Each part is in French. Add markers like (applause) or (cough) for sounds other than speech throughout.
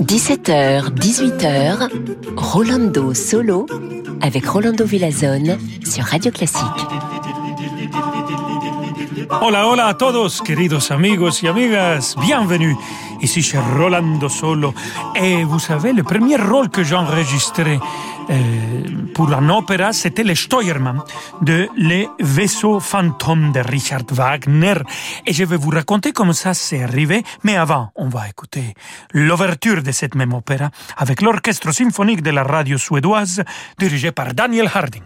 17h, 18h, Rolando Solo avec Rolando Villazone sur Radio Classique. Hola, hola a todos, queridos amigos y amigas, bienvenue. Ici chez Rolando Solo. Et vous savez, le premier rôle que j'ai enregistré euh, pour un opéra, c'était le Steuermann de Les vaisseaux fantômes de Richard Wagner. Et je vais vous raconter comment ça s'est arrivé. Mais avant, on va écouter l'ouverture de cette même opéra avec l'orchestre symphonique de la radio suédoise dirigé par Daniel Harding.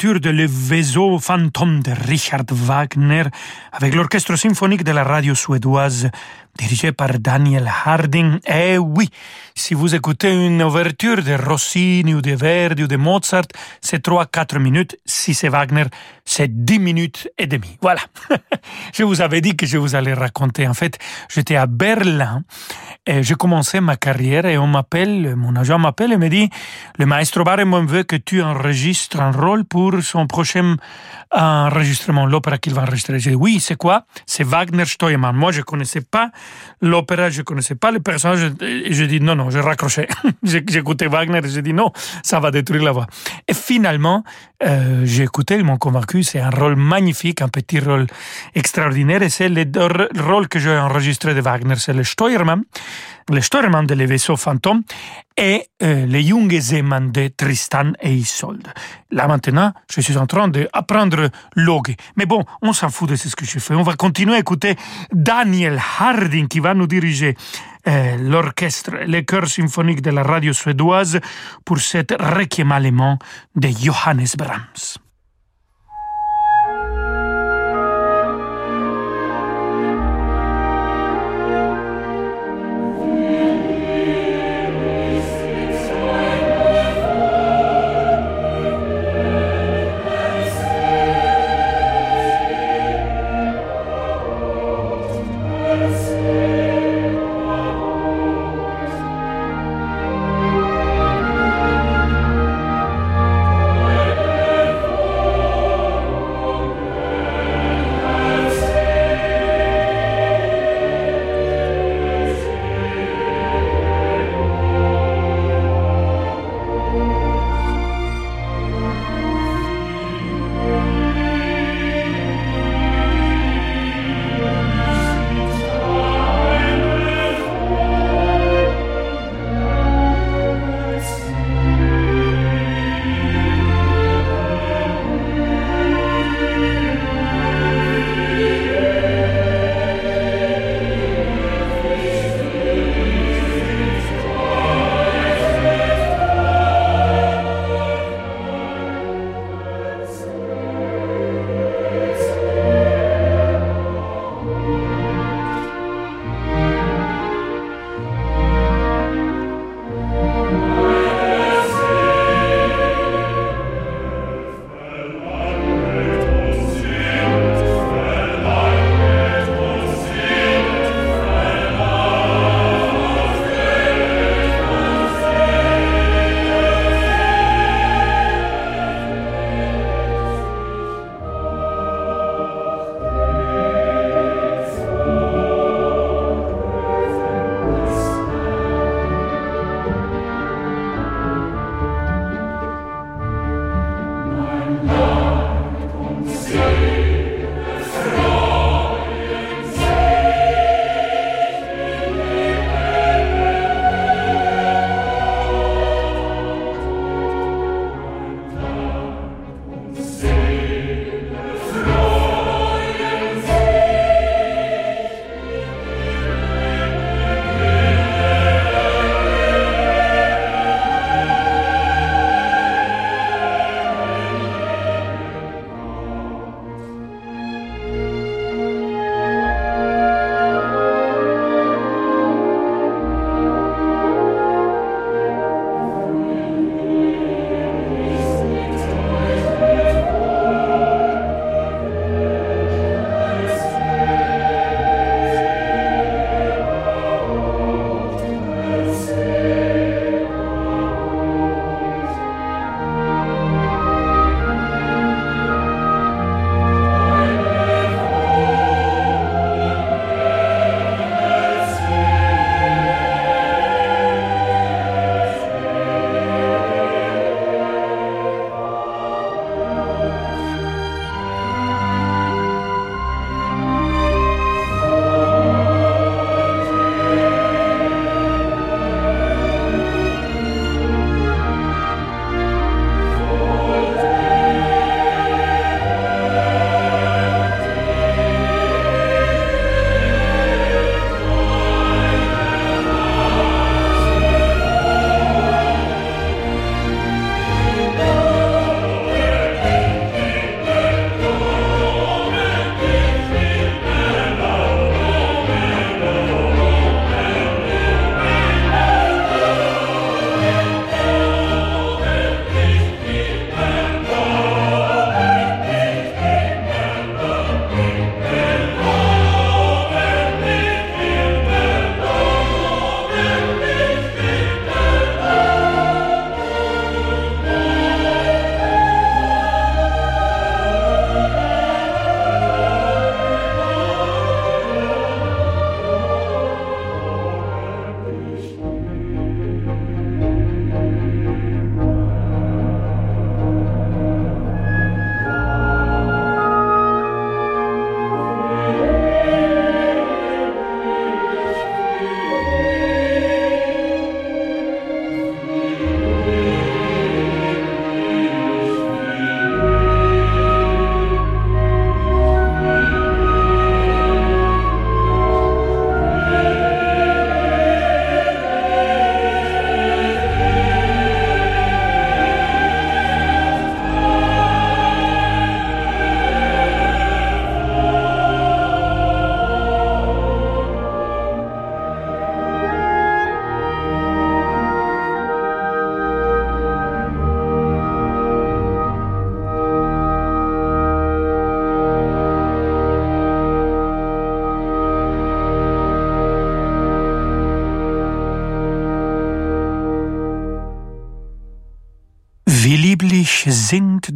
De Le Vaisseau fantôme de Richard Wagner avec l'orchestre symphonique de la radio suédoise dirigé par Daniel Harding. Eh oui, si vous écoutez une ouverture de Rossini ou de Verdi ou de Mozart, c'est 3-4 minutes. Si c'est Wagner, c'est 10 minutes et demie. Voilà. (laughs) je vous avais dit que je vous allais raconter. En fait, j'étais à Berlin et j'ai commencé ma carrière et on m'appelle, mon agent m'appelle et me dit, le maestro Barenboim veut que tu enregistres un rôle pour son prochain enregistrement, l'opéra qu'il va enregistrer. J'ai dit, oui, c'est quoi? C'est Wagner Steuermann. Moi, je connaissais pas l'opéra, je connaissais pas le personnage et j'ai dit non, non, (laughs) j'ai raccroché. J'écoutais Wagner et j'ai dit non, ça va détruire la voix. Et finalement, euh, j'ai écouté, ils m'ont convaincu, c'est un rôle magnifique, un petit rôle extraordinaire et c'est le rôle que j'ai enregistré de Wagner, c'est le Steuermann le Steuermann de les vaisseaux fantômes et euh, le Seemann de Tristan et Isolde. Là maintenant, je suis en train d'apprendre l'ogue. Mais bon, on s'en fout de ce que je fais. On va continuer à écouter Daniel Harding qui va nous diriger euh, l'orchestre, le chœur symphonique de la radio suédoise pour cet requiem allemand de Johannes Brahms.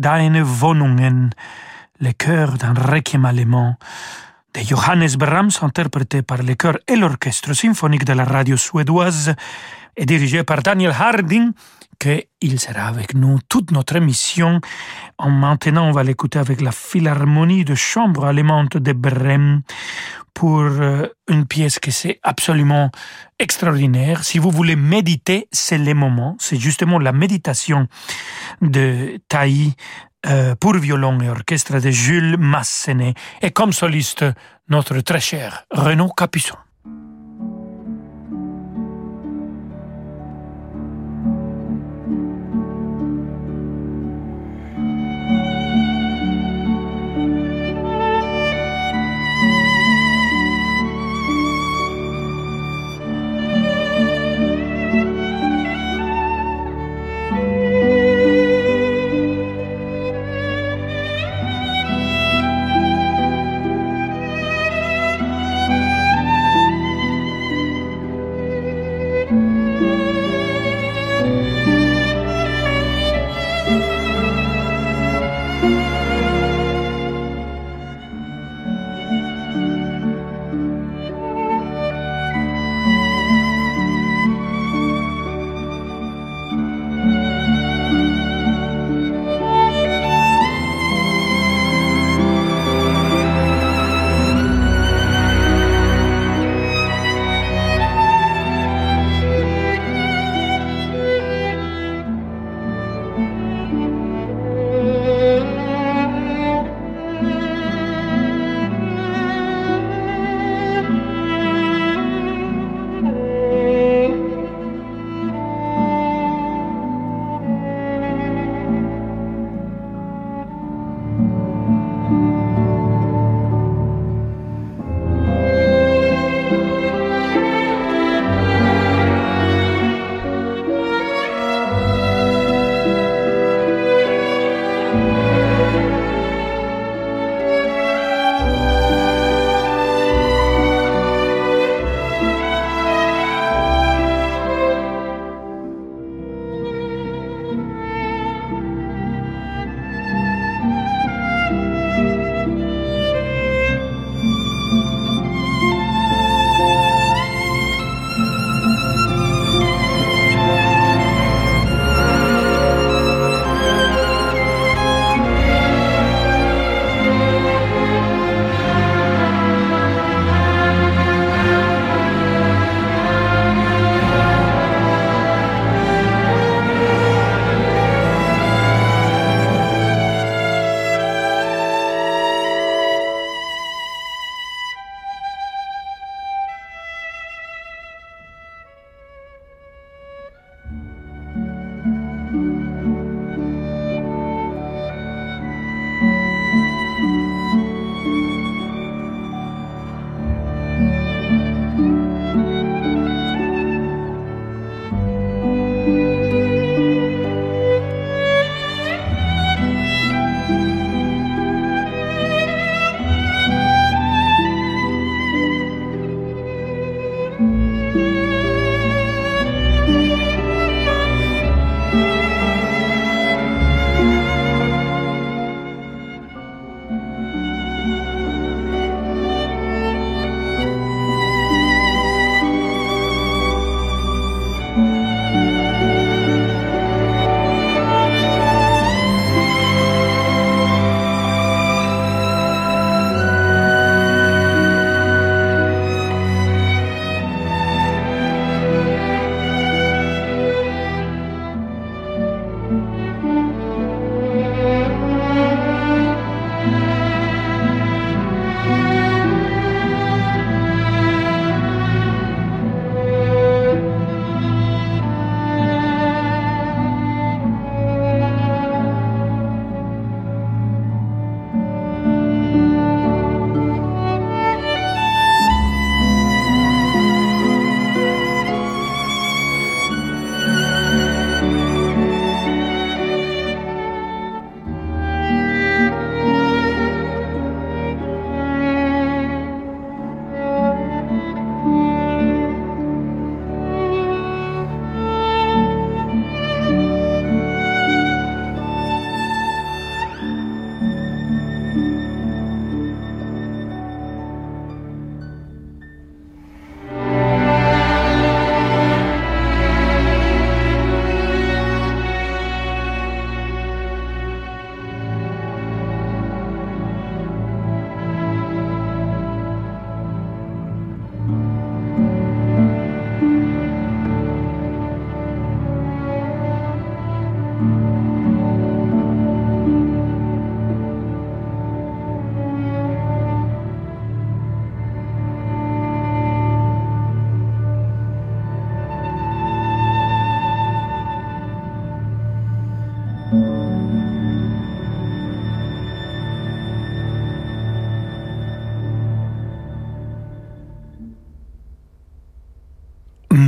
Deine Wohnungen, le chœur d'un requiem allemand de Johannes Brahms, interprété par le chœur et l'orchestre symphonique de la radio suédoise et dirigé par Daniel Harding, qu'il sera avec nous toute notre émission. En maintenant, on va l'écouter avec la Philharmonie de chambre allemande de Brême pour euh, une pièce qui c'est absolument extraordinaire. Si vous voulez méditer, c'est le moment. C'est justement la méditation de Taï euh, pour violon et orchestre de Jules Massenet et comme soliste notre très cher Renaud Capuçon.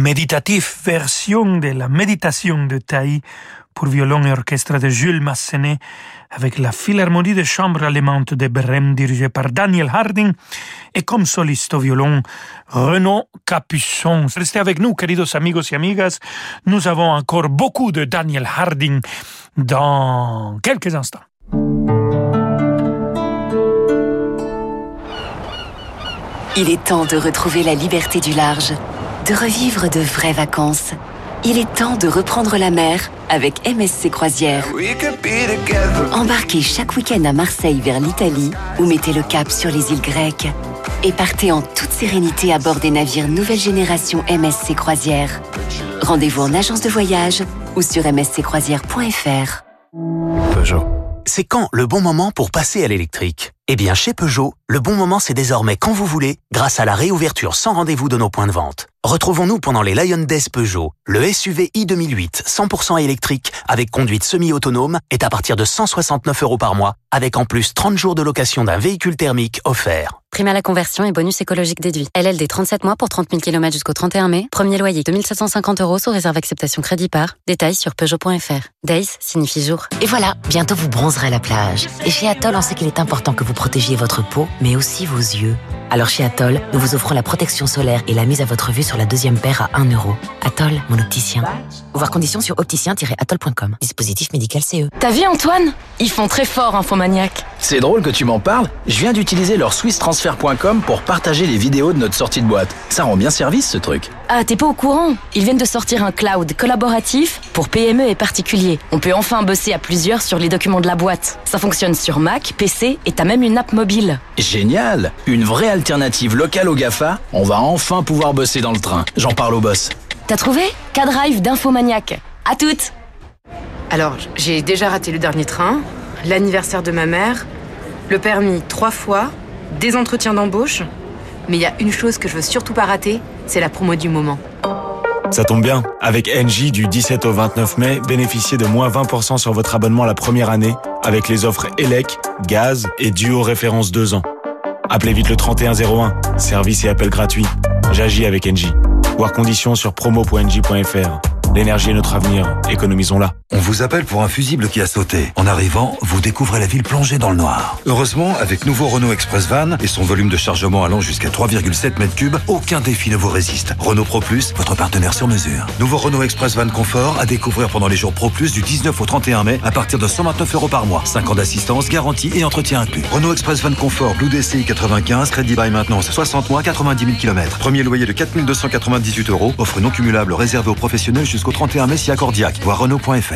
Méditative version de la méditation de Taï pour violon et orchestre de Jules Massenet avec la Philharmonie de chambre allemande de Brême dirigée par Daniel Harding et comme soliste au violon Renaud Capuçon. Restez avec nous, queridos amigos y amigas. Nous avons encore beaucoup de Daniel Harding dans quelques instants. Il est temps de retrouver la liberté du large, de revivre de vraies vacances. Il est temps de reprendre la mer avec MSC Croisière. Embarquez chaque week-end à Marseille vers l'Italie ou mettez le cap sur les îles grecques. Et partez en toute sérénité à bord des navires nouvelle génération MSC Croisière. Rendez-vous en agence de voyage ou sur msccroisière.fr. Peugeot. C'est quand le bon moment pour passer à l'électrique Eh bien, chez Peugeot, le bon moment c'est désormais quand vous voulez, grâce à la réouverture sans rendez-vous de nos points de vente. Retrouvons-nous pendant les Lion Days Peugeot. Le SUV i 2008 100% électrique avec conduite semi-autonome est à partir de 169 euros par mois, avec en plus 30 jours de location d'un véhicule thermique offert. Prime à la conversion et bonus écologique déduit. LLD 37 mois pour 30 000 km jusqu'au 31 mai. Premier loyer 2750 euros sous réserve acceptation crédit par. Détails sur Peugeot.fr. Days signifie jour. Et voilà, bientôt vous bronzerez à la plage. Et chez Atoll, on sait qu'il est important que vous protégiez votre peau, mais aussi vos yeux. Alors chez Atoll, nous vous offrons la protection solaire et la mise à votre vue sur la deuxième paire à 1 euro. Atoll, mon opticien. Voir conditions sur opticien-atoll.com. Dispositif médical CE. T'as vu Antoine? Ils font très fort Infomaniac. C'est drôle que tu m'en parles. Je viens d'utiliser leur pour partager les vidéos de notre sortie de boîte. Ça rend bien service ce truc. Ah, t'es pas au courant? Ils viennent de sortir un cloud collaboratif pour PME et particuliers. On peut enfin bosser à plusieurs sur les documents de la boîte. Ça fonctionne sur Mac, PC et t'as même une app mobile. Génial Une vraie alternative locale au GAFA. On va enfin pouvoir bosser dans le train. J'en parle au boss. T'as trouvé? K-Drive d'Infomaniac. À toutes Alors, j'ai déjà raté le dernier train, l'anniversaire de ma mère, le permis trois fois, des entretiens d'embauche. Mais il y a une chose que je veux surtout pas rater, c'est la promo du moment. Ça tombe bien. Avec NJ du 17 au 29 mai, bénéficiez de moins 20% sur votre abonnement la première année avec les offres ELEC, gaz et duo référence 2 ans. Appelez vite le 3101. Service et appel gratuit. J'agis avec NJ. Voir conditions sur promo.nj.fr. L'énergie est notre avenir, économisons-la. On vous appelle pour un fusible qui a sauté. En arrivant, vous découvrez la ville plongée dans le noir. Heureusement, avec nouveau Renault Express Van et son volume de chargement allant jusqu'à 3,7 m3, aucun défi ne vous résiste. Renault Pro Plus, votre partenaire sur mesure. Nouveau Renault Express Van Confort à découvrir pendant les jours Pro Plus du 19 au 31 mai à partir de 129 euros par mois. 5 ans d'assistance, garantie et entretien inclus. Renault Express Van Confort Blue DCI 95, crédit by maintenance 60 mois, 90 000 km. Premier loyer de 4298 euros. Offre non cumulable réservée aux professionnels jusqu'au 31 mai si accordiaque. Voir Renault.fr.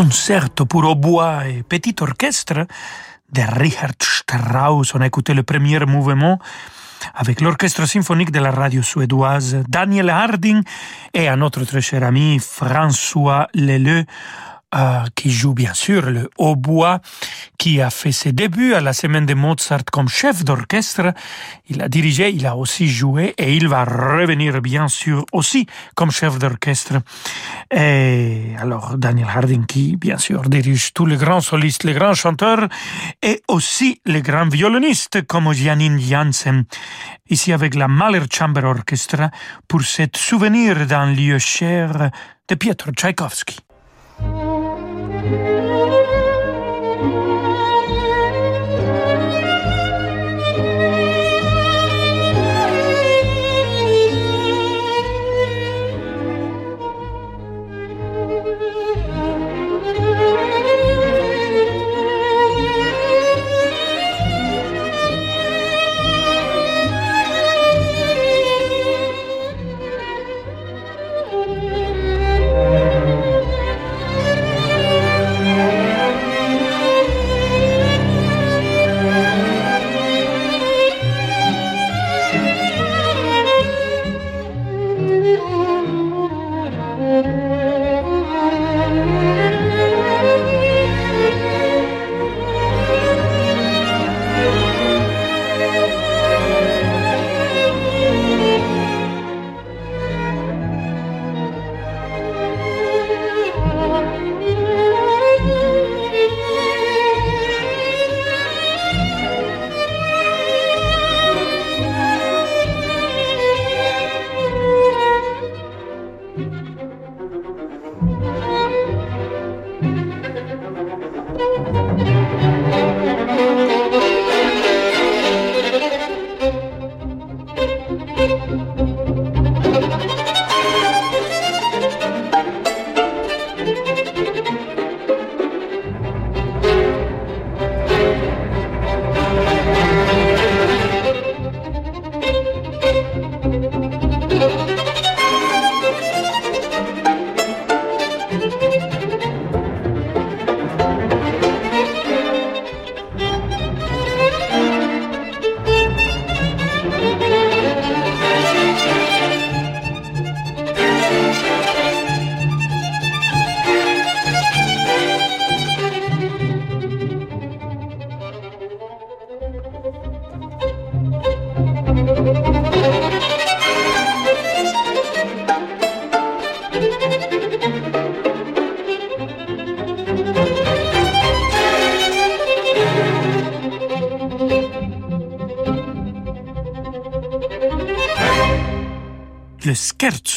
Concerto pour hautbois et petit orchestre de Richard Strauss. On a écouté le premier mouvement avec l'orchestre symphonique de la radio suédoise Daniel Harding et un autre très cher ami François Leleu euh, qui joue bien sûr le hautbois, qui a fait ses débuts à la semaine de Mozart comme chef d'orchestre. Il a dirigé, il a aussi joué et il va revenir bien sûr aussi comme chef d'orchestre. Et alors Daniel Harding qui bien sûr dirige tous les grands solistes, les grands chanteurs et aussi les grands violonistes comme Janine Janssen. Ici avec la Mahler Chamber Orchestra pour cet souvenir d'un lieu cher de Pietro Tchaïkovski. Música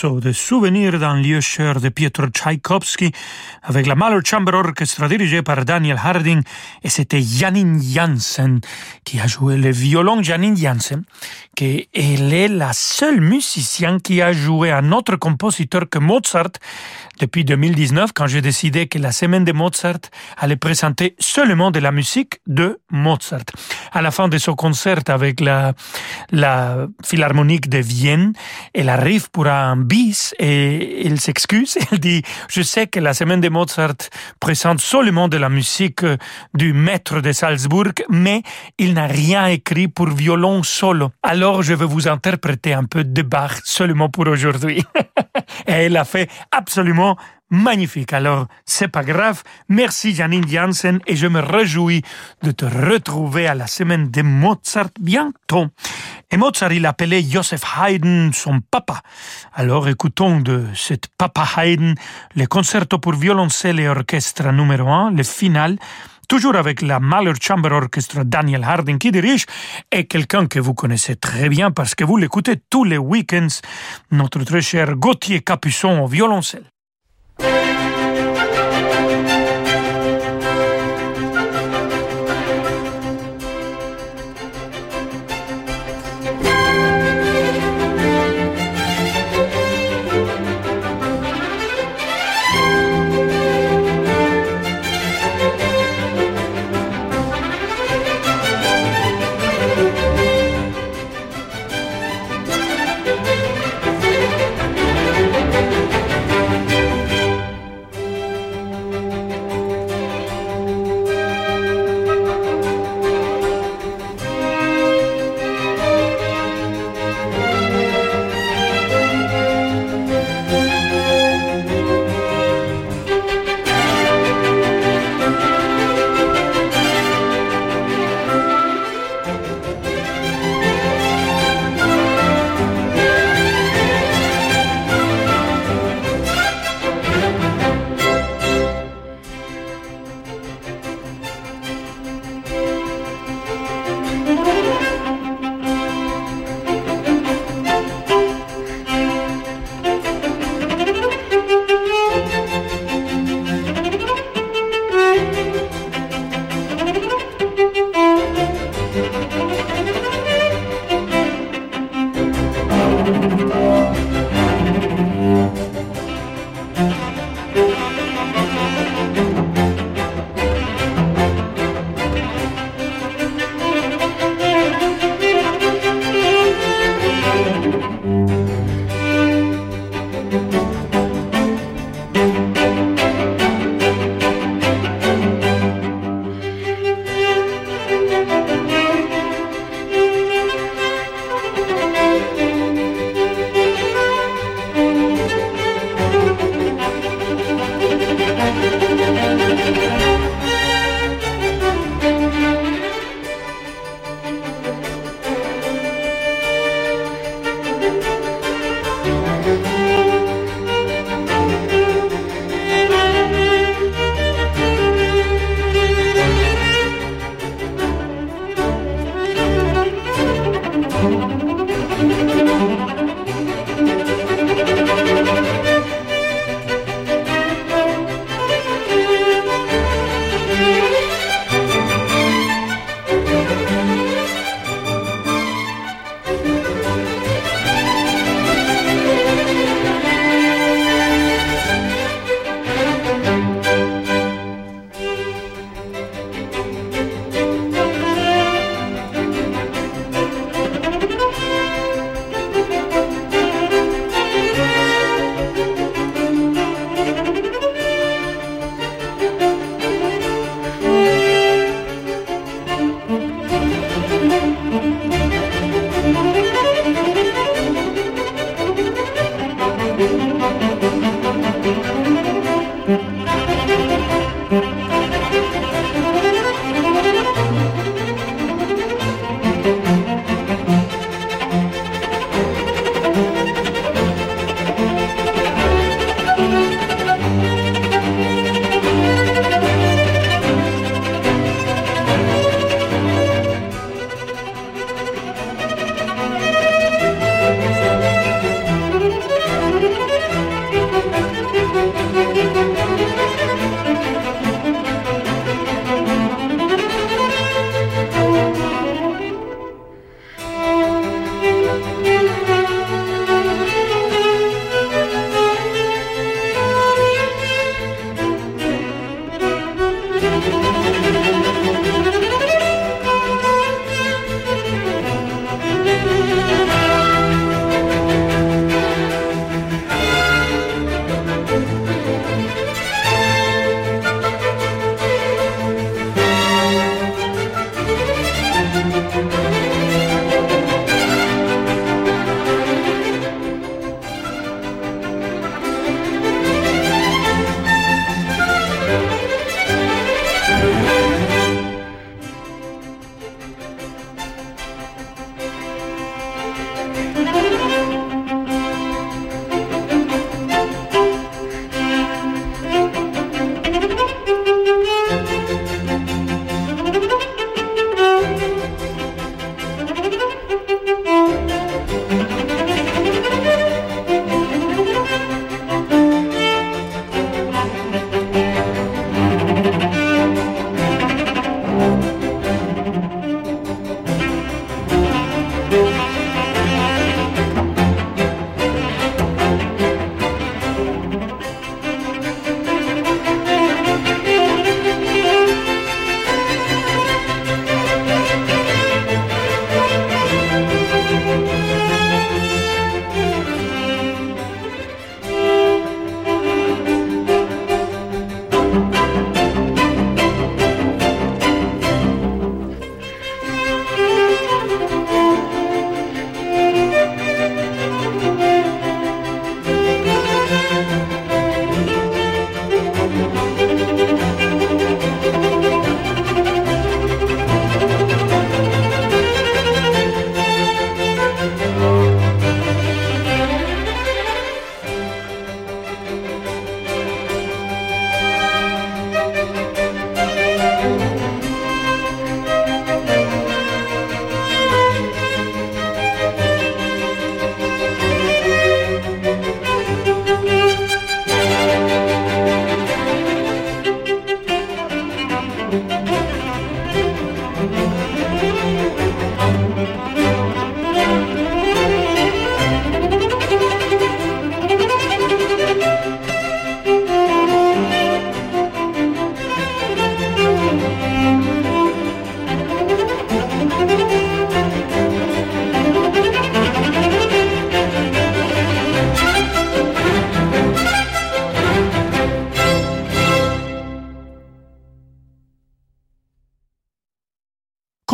de souvenirs d'un lieu cher de Pietro Tchaïkovski avec la Mahler Chamber Orchestra dirigée par Daniel Harding et c'était Janine Janssen qui a joué le violon Janine Janssen qui elle est la seule musicienne qui a joué un autre compositeur que Mozart depuis 2019 quand j'ai décidé que la semaine de Mozart allait présenter seulement de la musique de Mozart. À la fin de son concert avec la, la Philharmonique de Vienne, elle arrive pour un et elle s'excuse. (laughs) Elle dit, je sais que la semaine de Mozart présente seulement de la musique du maître de Salzbourg, mais il n'a rien écrit pour violon solo. Alors je vais vous interpréter un peu de Bach seulement pour aujourd'hui. (laughs) et elle a fait absolument magnifique. Alors, c'est pas grave. Merci Janine Janssen et je me réjouis de te retrouver à la semaine de Mozart bientôt. Et Mozart, il appelait Joseph Haydn son papa. Alors, écoutons de cet papa Haydn le concerto pour violoncelle et orchestre numéro 1, le final, toujours avec la Mahler Chamber Orchestra Daniel Harding qui dirige, et quelqu'un que vous connaissez très bien parce que vous l'écoutez tous les week-ends, notre très cher Gauthier Capuçon au violoncelle.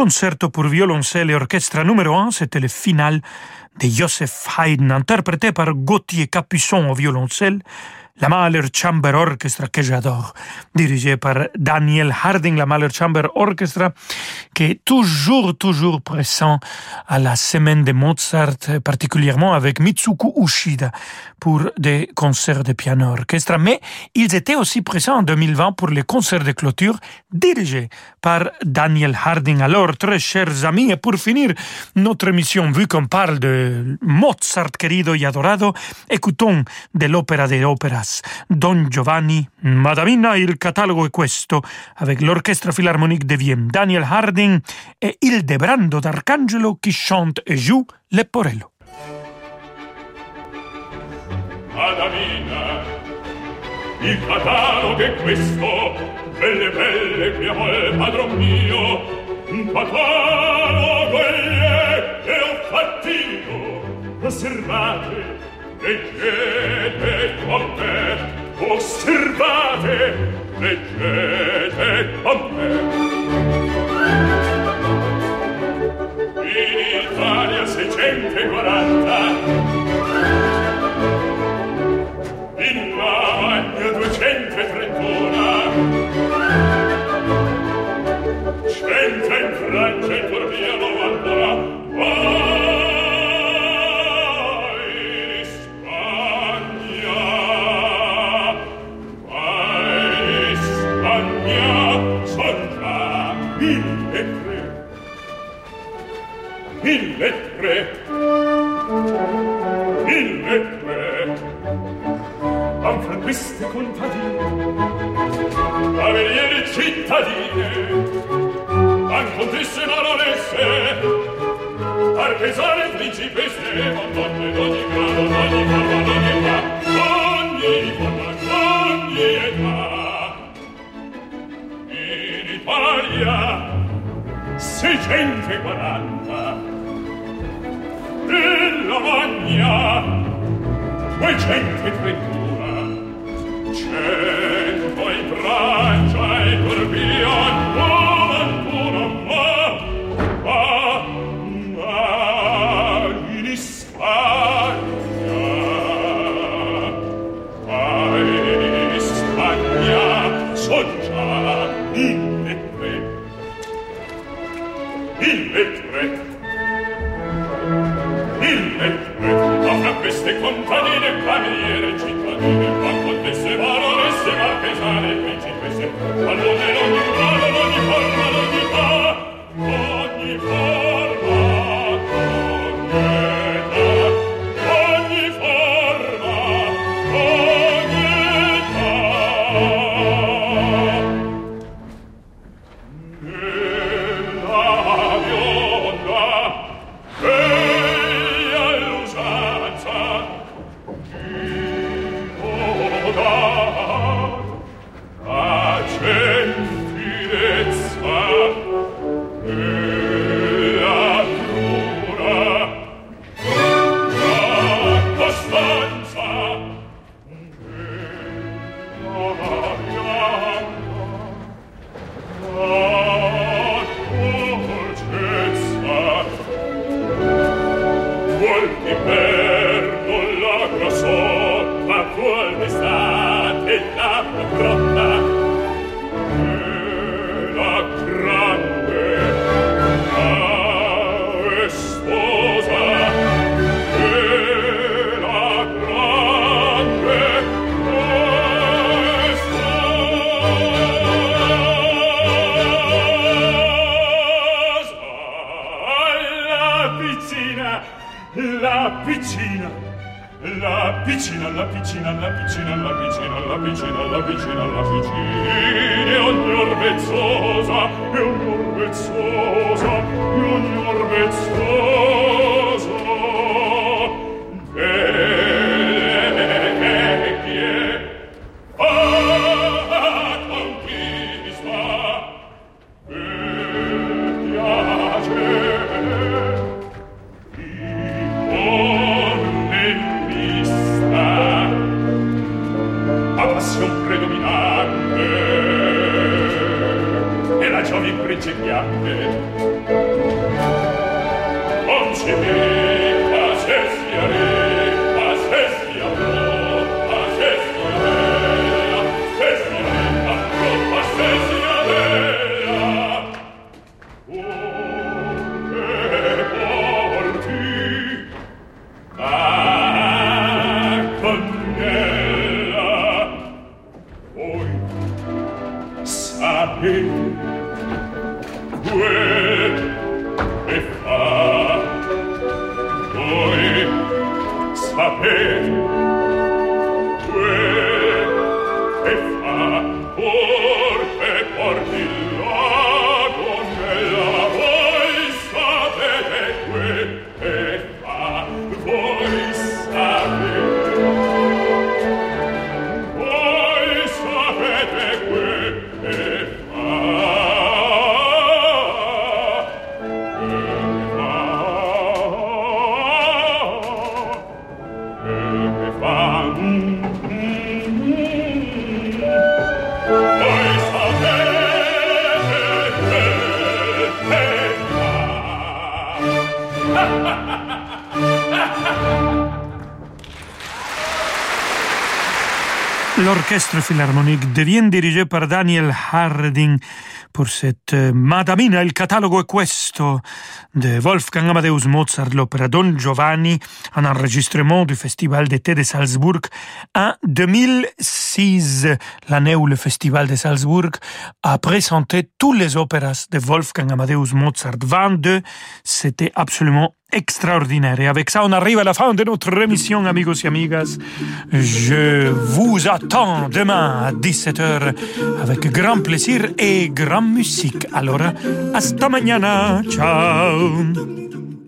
Concerto pour violoncelle et orchestre numéro 1, c'était le final de Joseph Haydn, interprété par Gauthier Capuçon au violoncelle, la Mahler Chamber Orchestra que j'adore, dirigée par Daniel Harding, la Mahler Chamber Orchestra, qui est toujours, toujours présent à la semaine de Mozart, particulièrement avec Mitsuko Ushida pour des concerts de piano orchestra. Mais ils étaient aussi présents en 2020 pour les concerts de clôture dirigés par Daniel Harding. Alors, très chers amis, et pour finir notre émission, vu qu'on parle de Mozart querido y adorado, écoutons de l'opéra des opéras Don Giovanni, Madamina, il catalogo è questo, avec l'Orchestre Philharmonique de Vienne, Daniel Harding et Ildebrando d'Arcangelo qui chante et joue Leporello. Madamina, il catalogo è questo, belle belle che padron mio, un catalogo e ho fattino, osservate, leggete con me, osservate, leggete con me. In Italia 640, in Lavagna 231, cento in Francia e Turchia 90, mille tre mille tre am franquiste contadine cavaliere cittadine. An contesse baronesse. Artesane principesse madonna in philharmonique devient dirigé par Daniel Harding pour cette euh, Madamina, il catalogo è questo de Wolfgang Amadeus Mozart, l'opéra Don Giovanni, un enregistrement du Festival d'été de Salzbourg en 2006, l'année où le Festival de Salzbourg a présenté tous les opéras de Wolfgang Amadeus Mozart. 22, c'était absolument extraordinaire. Et avec ça, on arrive à la fin de notre émission, amigos et amigas. Je vous attends demain à 17h avec grand plaisir et grande musique. Alors, hasta mañana. Ciao.